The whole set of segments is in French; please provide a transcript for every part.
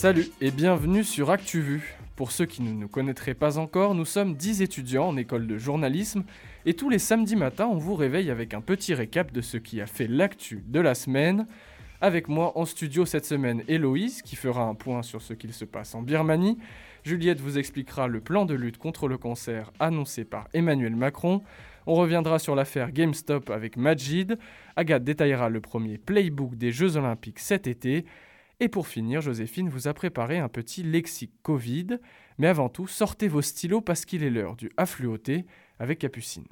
Salut et bienvenue sur ActuVu. Pour ceux qui ne nous connaîtraient pas encore, nous sommes 10 étudiants en école de journalisme et tous les samedis matins, on vous réveille avec un petit récap de ce qui a fait l'actu de la semaine. Avec moi en studio cette semaine, Héloïse qui fera un point sur ce qu'il se passe en Birmanie. Juliette vous expliquera le plan de lutte contre le cancer annoncé par Emmanuel Macron. On reviendra sur l'affaire GameStop avec Majid. Agathe détaillera le premier playbook des Jeux Olympiques cet été. Et pour finir, Joséphine vous a préparé un petit lexique Covid. Mais avant tout, sortez vos stylos parce qu'il est l'heure du affluoté avec Capucine.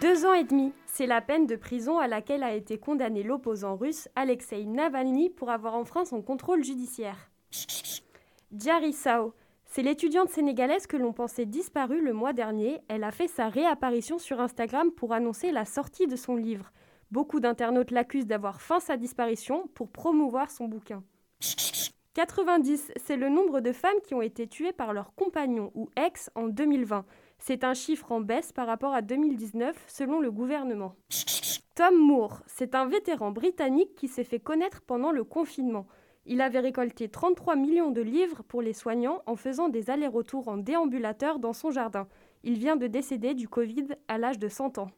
Deux ans et demi, c'est la peine de prison à laquelle a été condamné l'opposant russe Alexei Navalny pour avoir enfreint son contrôle judiciaire. Diary Sao, c'est l'étudiante sénégalaise que l'on pensait disparue le mois dernier. Elle a fait sa réapparition sur Instagram pour annoncer la sortie de son livre. Beaucoup d'internautes l'accusent d'avoir feint sa disparition pour promouvoir son bouquin. 90, c'est le nombre de femmes qui ont été tuées par leur compagnon ou ex en 2020. C'est un chiffre en baisse par rapport à 2019 selon le gouvernement. Tom Moore, c'est un vétéran britannique qui s'est fait connaître pendant le confinement. Il avait récolté 33 millions de livres pour les soignants en faisant des allers-retours en déambulateur dans son jardin. Il vient de décéder du Covid à l'âge de 100 ans.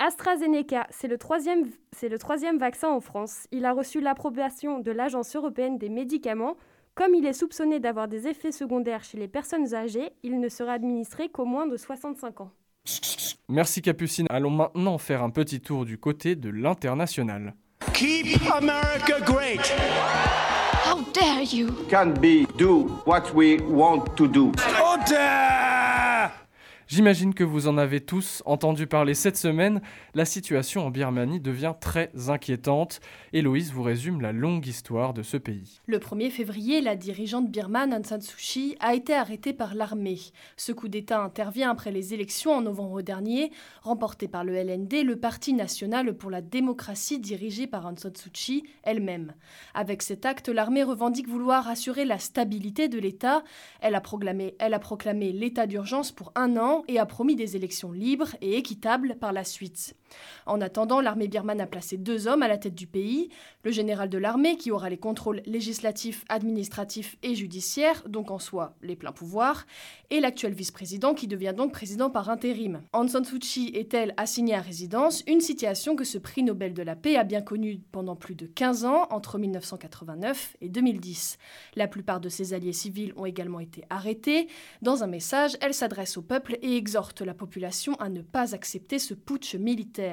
AstraZeneca, c'est le, troisième, c'est le troisième vaccin en France. Il a reçu l'approbation de l'Agence européenne des médicaments. Comme il est soupçonné d'avoir des effets secondaires chez les personnes âgées, il ne sera administré qu'au moins de 65 ans. Merci Capucine. Allons maintenant faire un petit tour du côté de l'international. Keep America great. How dare you? Can't be do what we want to do. Order! J'imagine que vous en avez tous entendu parler cette semaine. La situation en Birmanie devient très inquiétante. Héloïse vous résume la longue histoire de ce pays. Le 1er février, la dirigeante birmane Aung San Suu Kyi a été arrêtée par l'armée. Ce coup d'État intervient après les élections en novembre dernier, remportées par le LND, le Parti national pour la démocratie dirigé par Aung San Suu Kyi elle-même. Avec cet acte, l'armée revendique vouloir assurer la stabilité de l'État. Elle a proclamé, l'état d'urgence pour un an et a promis des élections libres et équitables par la suite. En attendant, l'armée birmane a placé deux hommes à la tête du pays, le général de l'armée qui aura les contrôles législatifs, administratifs et judiciaires, donc en soi les pleins pouvoirs, et l'actuel vice-président qui devient donc président par intérim. Aung San Suu Kyi est-elle assignée à résidence, une situation que ce prix Nobel de la paix a bien connue pendant plus de 15 ans, entre 1989 et 2010. La plupart de ses alliés civils ont également été arrêtés. Dans un message, elle s'adresse au peuple et exhorte la population à ne pas accepter ce putsch militaire.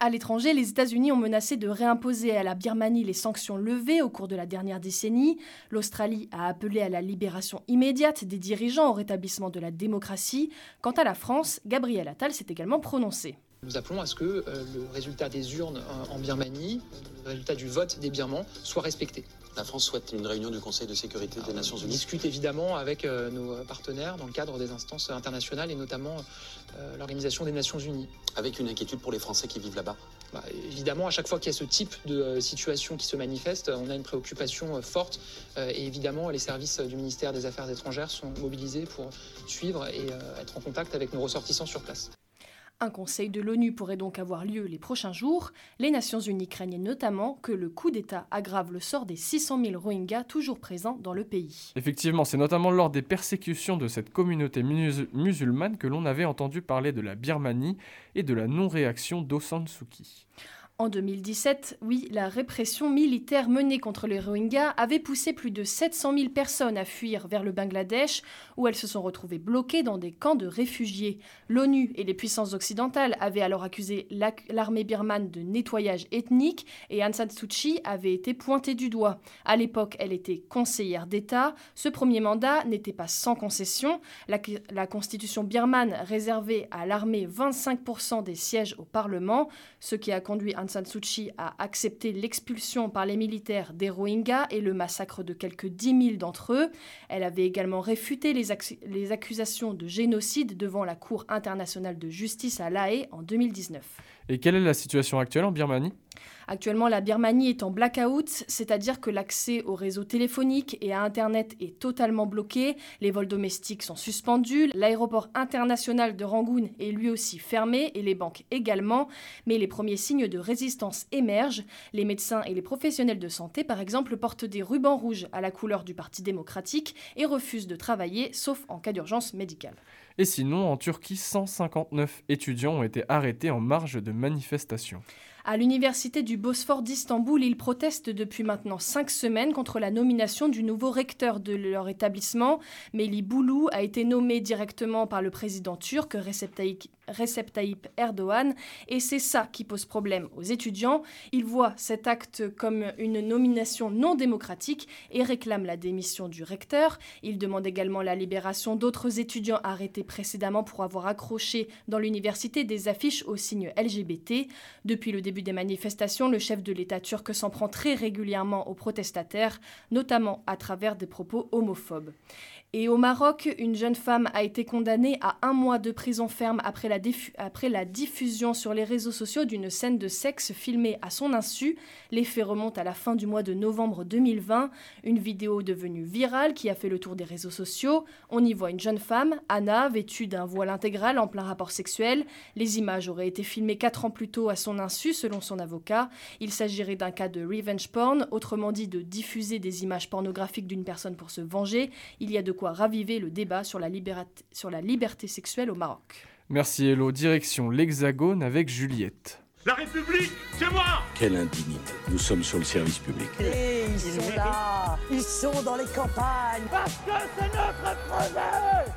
À l'étranger, les États-Unis ont menacé de réimposer à la Birmanie les sanctions levées au cours de la dernière décennie. L'Australie a appelé à la libération immédiate des dirigeants au rétablissement de la démocratie. Quant à la France, Gabriel Attal s'est également prononcé. Nous appelons à ce que euh, le résultat des urnes en Birmanie, le résultat du vote des Birmans, soit respecté. La France souhaite une réunion du Conseil de sécurité des Nations On Unies. discute évidemment avec euh, nos partenaires dans le cadre des instances internationales et notamment euh, l'Organisation des Nations Unies. Avec une inquiétude pour les Français qui vivent là-bas. Bah, évidemment, à chaque fois qu'il y a ce type de euh, situation qui se manifeste, on a une préoccupation forte et évidemment, les services du ministère des Affaires étrangères sont mobilisés pour suivre et être en contact avec nos ressortissants sur place. Un conseil de l'ONU pourrait donc avoir lieu les prochains jours. Les Nations Unies craignent notamment que le coup d'État aggrave le sort des 600 000 Rohingyas toujours présents dans le pays. Effectivement, c'est notamment lors des persécutions de cette communauté mus- musulmane que l'on avait entendu parler de la Birmanie et de la non-réaction d'Aung. En 2017, oui, la répression militaire menée contre les Rohingyas avait poussé plus de 700 000 personnes à fuir vers le Bangladesh, où elles se sont retrouvées bloquées dans des camps de réfugiés. L'ONU et les puissances occidentales avaient alors accusé l'armée birmane de nettoyage ethnique et Aung San Suu Kyi avait été pointée du doigt. À l'époque, elle était conseillère d'État. Ce premier mandat n'était pas sans concession. La, constitution birmane réservait à l'armée 25% des sièges au Parlement, ce qui a conduit Aung San Suu Kyi a accepté l'expulsion par les militaires des Rohingyas et le massacre de quelques 10 000 d'entre eux. Elle avait également réfuté les, les accusations de génocide devant la Cour internationale de justice à La Haye en 2019. Et quelle est la situation actuelle en Birmanie? Actuellement, la Birmanie est en blackout, c'est-à-dire que l'accès au réseau téléphonique et à Internet est totalement bloqué, les vols domestiques sont suspendus, l'aéroport international de Rangoon est lui aussi fermé et les banques également, mais les premiers signes de résistance émergent. Les médecins et les professionnels de santé, par exemple, portent des rubans rouges à la couleur du Parti démocratique et refusent de travailler, sauf en cas d'urgence médicale. Et sinon, en Turquie, 159 étudiants ont été arrêtés en marge de manifestations. À l'université du Bosphore d'Istanbul, ils protestent depuis maintenant cinq semaines contre la nomination du nouveau recteur de leur établissement. Meli Boulou a été nommé directement par le président turc Recep Tayyip, Erdogan et c'est ça qui pose problème aux étudiants. Ils voient cet acte comme une nomination non démocratique et réclament la démission du recteur. Ils demandent également la libération d'autres étudiants arrêtés précédemment pour avoir accroché dans l'université des affiches au signe LGBT. Depuis le début des manifestations, le chef de l'État turc s'en prend très régulièrement aux protestataires, notamment à travers des propos homophobes. Et au Maroc, une jeune femme a été condamnée à un mois de prison ferme après la, diffusion sur les réseaux sociaux d'une scène de sexe filmée à son insu. Les faits remontent à la fin du mois de novembre 2020. Une vidéo devenue virale qui a fait le tour des réseaux sociaux. On y voit une jeune femme, Anna, vêtue d'un voile intégral en plein rapport sexuel. Les images auraient été filmées quatre ans plus tôt à son insu, selon son avocat. Il s'agirait d'un cas de revenge porn, autrement dit de diffuser des images pornographiques d'une personne pour se venger. Il y a de quoi raviver le débat sur la, sur la liberté sexuelle au Maroc. Merci Hello, direction l'Hexagone avec Juliette. La République, c'est moi Quelle indignité. Nous sommes sur le service public. Et ils sont là Ils sont dans les campagnes Parce que c'est notre projet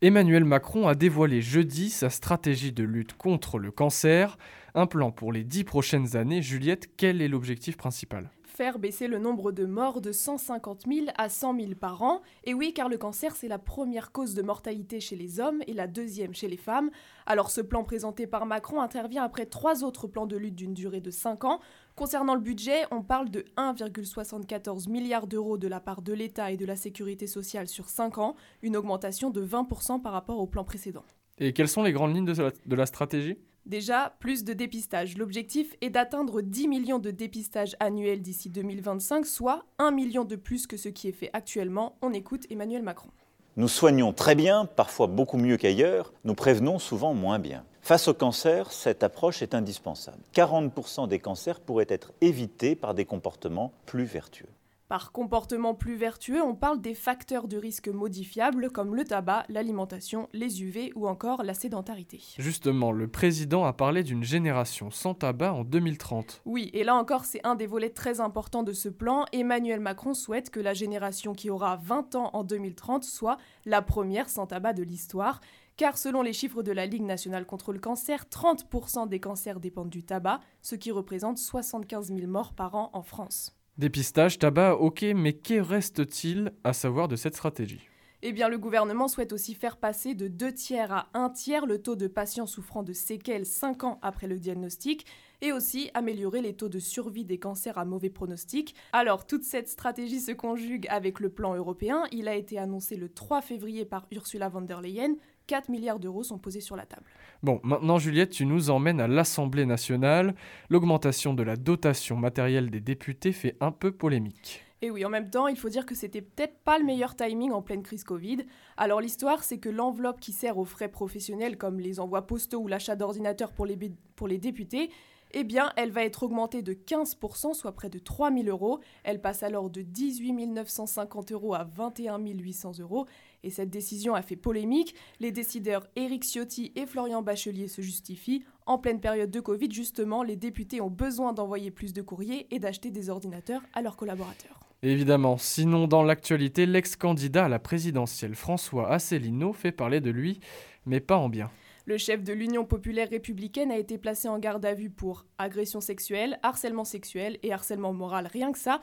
Emmanuel Macron a dévoilé jeudi sa stratégie de lutte contre le cancer, un plan pour les dix prochaines années. Juliette, quel est l'objectif principal? Faire baisser le nombre de morts de 150 000 à 100 000 par an. Et oui, car le cancer, c'est la première cause de mortalité chez les hommes et la deuxième chez les femmes. Alors ce plan présenté par Macron intervient après trois autres plans de lutte d'une durée de 5 ans. Concernant le budget, on parle de 1,74 milliard d'euros de la part de l'État et de la sécurité sociale sur 5 ans, une augmentation de 20% par rapport au plan précédent. Et quelles sont les grandes lignes de la, stratégie? Déjà, plus de dépistage. L'objectif est d'atteindre 10 millions de dépistages annuels d'ici 2025, soit 1 million de plus que ce qui est fait actuellement. On écoute Emmanuel Macron. Nous soignons très bien, parfois beaucoup mieux qu'ailleurs, nous prévenons souvent moins bien. Face au cancer, cette approche est indispensable. 40% des cancers pourraient être évités par des comportements plus vertueux. Par comportement plus vertueux, on parle des facteurs de risque modifiables comme le tabac, l'alimentation, les UV ou encore la sédentarité. Justement, le président a parlé d'une génération sans tabac en 2030. Oui, et là encore, c'est un des volets très importants de ce plan. Emmanuel Macron souhaite que la génération qui aura 20 ans en 2030 soit la première sans tabac de l'histoire car selon les chiffres de la Ligue nationale contre le cancer, 30% des cancers dépendent du tabac, ce qui représente 75 000 morts par an en France. Dépistage, tabac, ok, mais que reste-t-il à savoir de cette stratégie? Eh bien, le gouvernement souhaite aussi faire passer de 2 tiers à 1 tiers le taux de patients souffrant de séquelles 5 ans après le diagnostic et aussi améliorer les taux de survie des cancers à mauvais pronostic. Alors, toute cette stratégie se conjugue avec le plan européen. Il a été annoncé le 3 février par Ursula von der Leyen. 4 milliards d'euros sont posés sur la table. Bon, maintenant Juliette, tu nous emmènes à l'Assemblée nationale. L'augmentation de la dotation matérielle des députés fait un peu polémique. Et oui, en même temps, il faut dire que c'était peut-être pas le meilleur timing en pleine crise Covid. Alors l'histoire, c'est que l'enveloppe qui sert aux frais professionnels comme les envois postaux ou l'achat d'ordinateurs pour les, pour les députés, eh bien, elle va être augmentée de 15%, soit près de 3 000 euros. Elle passe alors de 18 950 euros à 21 800 euros. Et cette décision a fait polémique. Les décideurs Éric Ciotti et Florian Bachelier se justifient. En pleine période de Covid, justement, les députés ont besoin d'envoyer plus de courriers et d'acheter des ordinateurs à leurs collaborateurs. Évidemment, sinon dans l'actualité, l'ex-candidat à la présidentielle François Asselineau fait parler de lui, mais pas en bien. Le chef de l'Union populaire républicaine a été placé en garde à vue pour agression sexuelle, harcèlement sexuel et harcèlement moral. Rien que ça.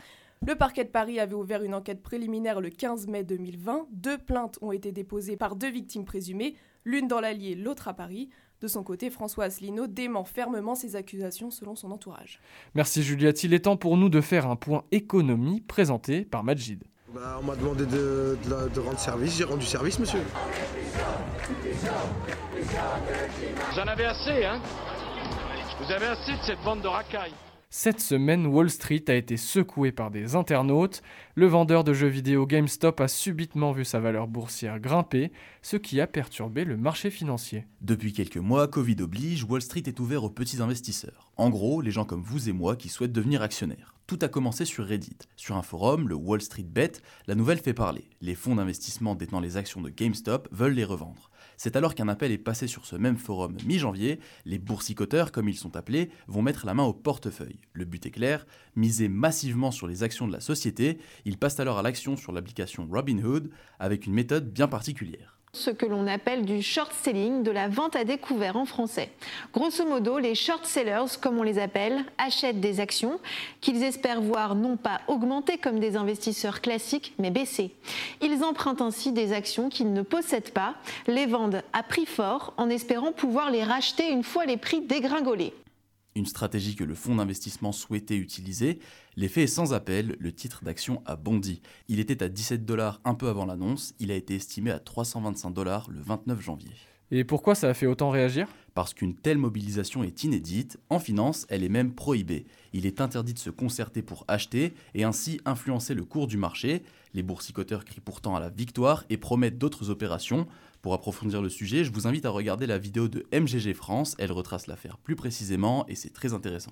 Le parquet de Paris avait ouvert une enquête préliminaire le 15 mai 2020. Deux plaintes ont été déposées par deux victimes présumées, l'une dans l'Allier, l'autre à Paris. De son côté, François Asselineau dément fermement ces accusations selon son entourage. Merci Juliette. Il est temps pour nous de faire un point économie présenté par Majid. Bah, on m'a demandé de, rendre service, j'ai rendu service, monsieur. J'en avais assez, hein Vous avez assez de cette bande de racailles. Cette semaine, Wall Street a été secoué par des internautes. Le vendeur de jeux vidéo GameStop a subitement vu sa valeur boursière grimper, ce qui a perturbé le marché financier. Depuis quelques mois, Covid oblige, Wall Street est ouvert aux petits investisseurs. En gros, les gens comme vous et moi qui souhaitent devenir actionnaires. Tout a commencé sur Reddit. Sur un forum, le Wall Street Bet, la nouvelle fait parler. Les fonds d'investissement détenant les actions de GameStop veulent les revendre. C'est alors qu'un appel est passé sur ce même forum mi-janvier, les boursicoteurs, comme ils sont appelés, vont mettre la main au portefeuille. Le but est clair, miser massivement sur les actions de la société, ils passent alors à l'action sur l'application Robinhood avec une méthode bien particulière ce que l'on appelle du short selling, de la vente à découvert en français. Grosso modo, les short sellers, comme on les appelle, achètent des actions qu'ils espèrent voir non pas augmenter comme des investisseurs classiques, mais baisser. Ils empruntent ainsi des actions qu'ils ne possèdent pas, les vendent à prix fort en espérant pouvoir les racheter une fois les prix dégringolés une stratégie que le fonds d'investissement souhaitait utiliser. L'effet est sans appel, le titre d'action a bondi. Il était à 17 dollars un peu avant l'annonce, il a été estimé à 325 dollars le 29 janvier. Et pourquoi ça a fait autant réagir? Parce qu'une telle mobilisation est inédite, en finance elle est même prohibée. Il est interdit de se concerter pour acheter et ainsi influencer le cours du marché. Les boursicoteurs crient pourtant à la victoire et promettent d'autres opérations. Pour approfondir le sujet, je vous invite à regarder la vidéo de MGG France, elle retrace l'affaire plus précisément et c'est très intéressant.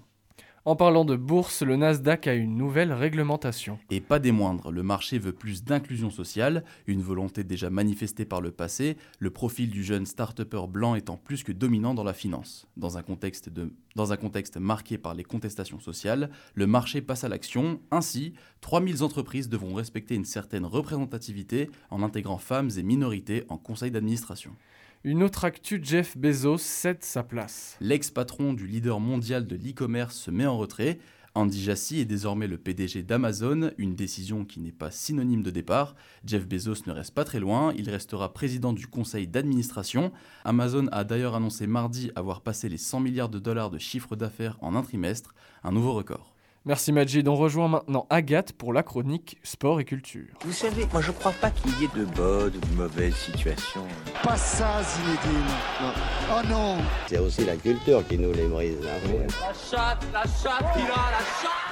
En parlant de bourse, le Nasdaq a une nouvelle réglementation. Et pas des moindres, le marché veut plus d'inclusion sociale, une volonté déjà manifestée par le passé, le profil du jeune start-upper blanc étant plus que dominant dans la finance. Dans un, contexte dans un contexte marqué par les contestations sociales, le marché passe à l'action. Ainsi, 3000 entreprises devront respecter une certaine représentativité en intégrant femmes et minorités en conseil d'administration. Une autre actu, Jeff Bezos cède sa place. L'ex-patron du leader mondial de l'e-commerce se met en retrait. Andy Jassy est désormais le PDG d'Amazon, une décision qui n'est pas synonyme de départ. Jeff Bezos ne reste pas très loin, il restera président du conseil d'administration. Amazon a d'ailleurs annoncé mardi avoir passé les 100 milliards de dollars de chiffre d'affaires en un trimestre, un nouveau record. Merci Majid. On rejoint maintenant Agathe pour la chronique Sport et Culture. Vous savez, moi je crois pas qu'il y ait de bonnes ou de mauvaises situations. Pas ça, Zinedine. Oh non C'est aussi la culture qui nous les brise. Hein. La chatte, la chatte, il a la chatte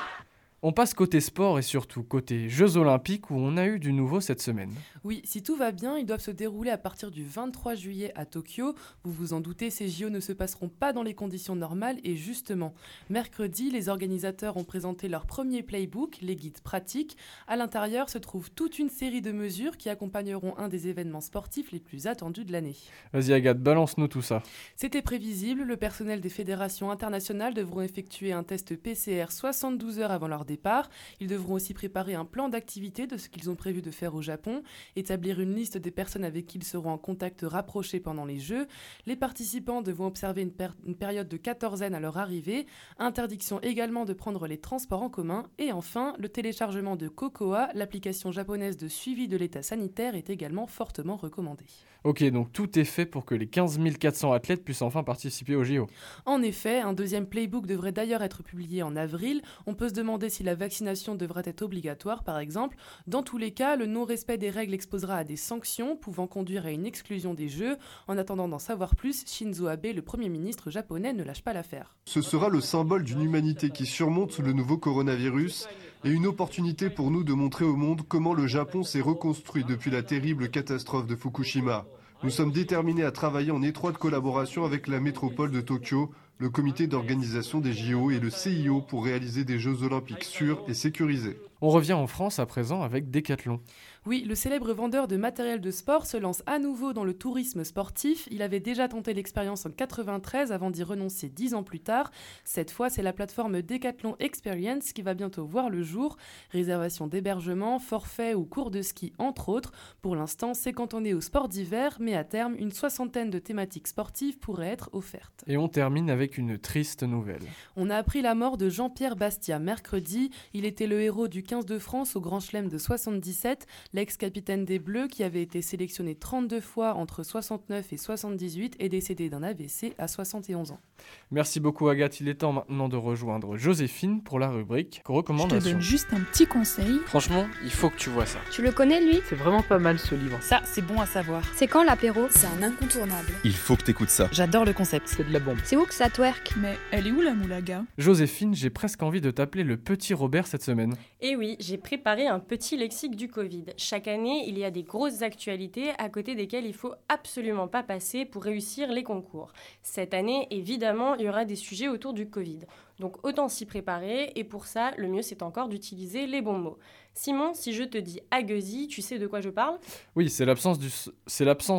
on passe côté sport et surtout côté Jeux Olympiques où on a eu du nouveau cette semaine. Oui, si tout va bien, ils doivent se dérouler à partir du 23 juillet à Tokyo. Vous vous en doutez, ces JO ne se passeront pas dans les conditions normales et justement, mercredi, les organisateurs ont présenté leur premier playbook, les guides pratiques. À l'intérieur se trouve toute une série de mesures qui accompagneront un des événements sportifs les plus attendus de l'année. Vas-y Agathe, balance-nous tout ça. C'était prévisible, le personnel des fédérations internationales devront effectuer un test PCR 72 heures avant leur départ. Ils devront aussi préparer un plan d'activité de ce qu'ils ont prévu de faire au Japon, établir une liste des personnes avec qui ils seront en contact rapproché pendant les Jeux. Les participants devront observer une, une période de quatorzaine à leur arrivée. Interdiction également de prendre les transports en commun. Et enfin, le téléchargement de Cocoa, l'application japonaise de suivi de l'état sanitaire, est également fortement recommandé. Ok, donc tout est fait pour que les 15 400 athlètes puissent enfin participer au JO. En effet, un deuxième playbook devrait d'ailleurs être publié en avril. On peut se demander si la vaccination devrait être obligatoire, par exemple. Dans tous les cas, le non-respect des règles exposera à des sanctions pouvant conduire à une exclusion des Jeux. En attendant d'en savoir plus, Shinzo Abe, le Premier ministre japonais, ne lâche pas l'affaire. Ce sera le symbole d'une humanité qui surmonte le nouveau coronavirus et une opportunité pour nous de montrer au monde comment le Japon s'est reconstruit depuis la terrible catastrophe de Fukushima. Nous sommes déterminés à travailler en étroite collaboration avec la métropole de Tokyo, le comité d'organisation des JO et le CIO pour réaliser des Jeux olympiques sûrs et sécurisés. On revient en France à présent avec Decathlon. Oui, le célèbre vendeur de matériel de sport se lance à nouveau dans le tourisme sportif. Il avait déjà tenté l'expérience en 93 avant d'y renoncer dix ans plus tard. Cette fois, c'est la plateforme Decathlon Experience qui va bientôt voir le jour. Réservation d'hébergement, forfait ou cours de ski, entre autres. Pour l'instant, c'est cantonné au sport d'hiver, mais à terme, une soixantaine de thématiques sportives pourraient être offertes. Et on termine avec une triste nouvelle. On a appris la mort de Jean-Pierre Bastia mercredi. Il était le héros du 15 de France au Grand Chelem de 77. L'ex-capitaine des Bleus, qui avait été sélectionné 32 fois entre 69 et 78, est décédé d'un AVC à 71 ans. Merci beaucoup Agathe, il est temps maintenant de rejoindre Joséphine pour la rubrique recommandation. Je te donne juste un petit conseil. Franchement, il faut que tu vois ça. Tu le connais lui? C'est vraiment pas mal ce livre. Ça, c'est bon à savoir. C'est quand l'apéro? C'est un incontournable. Il faut que t'écoutes ça. J'adore le concept. C'est de la bombe. C'est où que ça twerk? Mais elle est où la moulaga? Joséphine, j'ai presque envie de t'appeler le petit Robert cette semaine. Eh oui, j'ai préparé un petit lexique du Covid. Chaque année, il y a des grosses actualités à côté desquelles il faut absolument pas passer pour réussir les concours. Cette année, évidemment, il y aura des sujets autour du Covid. Donc autant s'y préparer et pour ça, le mieux c'est encore d'utiliser les bons mots. Simon, si je te dis agueusie, tu sais de quoi je parle? Oui, c'est l'absence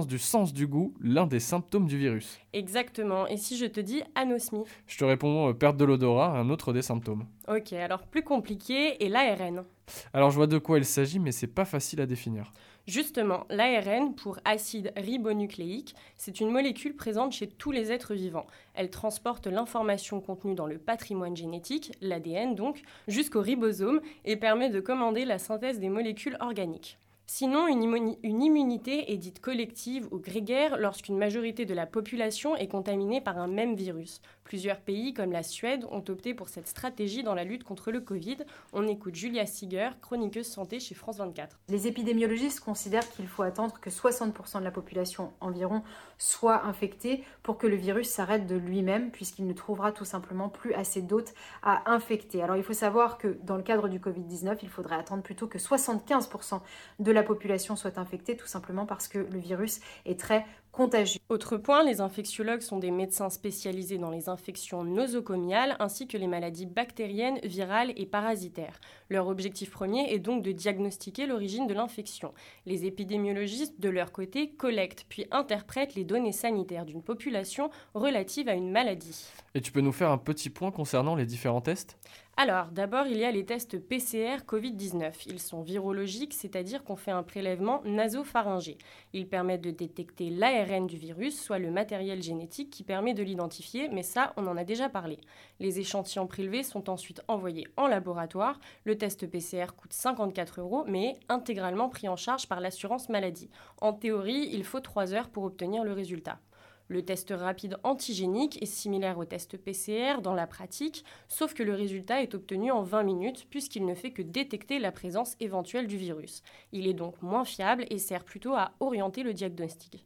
du, sens du goût, l'un des symptômes du virus. Exactement. Et si je te dis anosmie? Je te réponds euh, perte de l'odorat, un autre des symptômes. Ok, alors plus compliqué et l'ARN. Alors je vois de quoi il s'agit, mais c'est pas facile à définir. Justement, l'ARN, pour acide ribonucléique, c'est une molécule présente chez tous les êtres vivants. Elle transporte l'information contenue dans le patrimoine génétique, l'ADN donc, jusqu'au ribosome et permet de commander la synthèse des molécules organiques. Sinon, une, immuni- une immunité est dite collective ou grégaire lorsqu'une majorité de la population est contaminée par un même virus. Plusieurs pays, comme la Suède, ont opté pour cette stratégie dans la lutte contre le Covid. On écoute Julia Siger, chroniqueuse santé chez France 24. Les épidémiologistes considèrent qu'il faut attendre que 60% de la population environ soit infectée pour que le virus s'arrête de lui-même, puisqu'il ne trouvera tout simplement plus assez d'hôtes à infecter. Alors il faut savoir que dans le cadre du Covid-19, il faudrait attendre plutôt que 75% de la population soit infectée, tout simplement parce que le virus est très contagieux. Autre point, les infectiologues sont des médecins spécialisés dans les infections nosocomiales ainsi que les maladies bactériennes, virales et parasitaires. Leur objectif premier est donc de diagnostiquer l'origine de l'infection. Les épidémiologistes, de leur côté, collectent puis interprètent les données sanitaires d'une population relative à une maladie. Et tu peux nous faire un petit point concernant les différents tests? Alors, d'abord, il y a les tests PCR Covid-19. Ils sont virologiques, c'est-à-dire qu'on fait un prélèvement nasopharyngé. Ils permettent de détecter du virus, soit le matériel génétique qui permet de l'identifier, mais ça, on en a déjà parlé. Les échantillons prélevés sont ensuite envoyés en laboratoire. Le test PCR coûte 54 euros, mais est intégralement pris en charge par l'assurance maladie. En théorie, il faut 3 heures pour obtenir le résultat. Le test rapide antigénique est similaire au test PCR dans la pratique, sauf que le résultat est obtenu en 20 minutes puisqu'il ne fait que détecter la présence éventuelle du virus. Il est donc moins fiable et sert plutôt à orienter le diagnostic.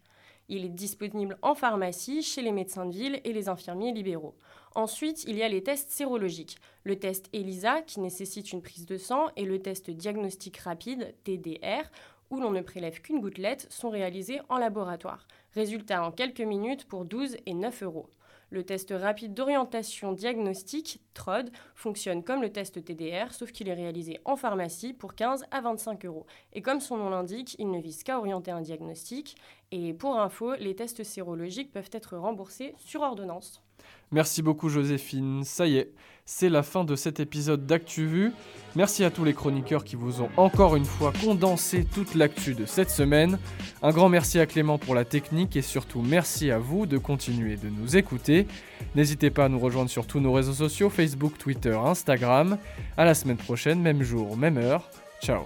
Il est disponible en pharmacie, chez les médecins de ville et les infirmiers libéraux. Ensuite, il y a les tests sérologiques. Le test ELISA, qui nécessite une prise de sang, et le test diagnostic rapide, TDR, où l'on ne prélève qu'une gouttelette, sont réalisés en laboratoire. Résultat en quelques minutes pour 12 et 9 euros. Le test rapide d'orientation diagnostique, TROD, fonctionne comme le test TDR, sauf qu'il est réalisé en pharmacie pour 15 à 25 euros. Et comme son nom l'indique, il ne vise qu'à orienter un diagnostic. Et pour info, les tests sérologiques peuvent être remboursés sur ordonnance. Merci beaucoup Joséphine. Ça y est, c'est la fin de cet épisode d'ActuVu. Merci à tous les chroniqueurs qui vous ont encore une fois condensé toute l'actu de cette semaine. Un grand merci à Clément pour la technique et surtout merci à vous de continuer de nous écouter. N'hésitez pas à nous rejoindre sur tous nos réseaux sociaux, Facebook, Twitter, Instagram. À la semaine prochaine, même jour, même heure. Ciao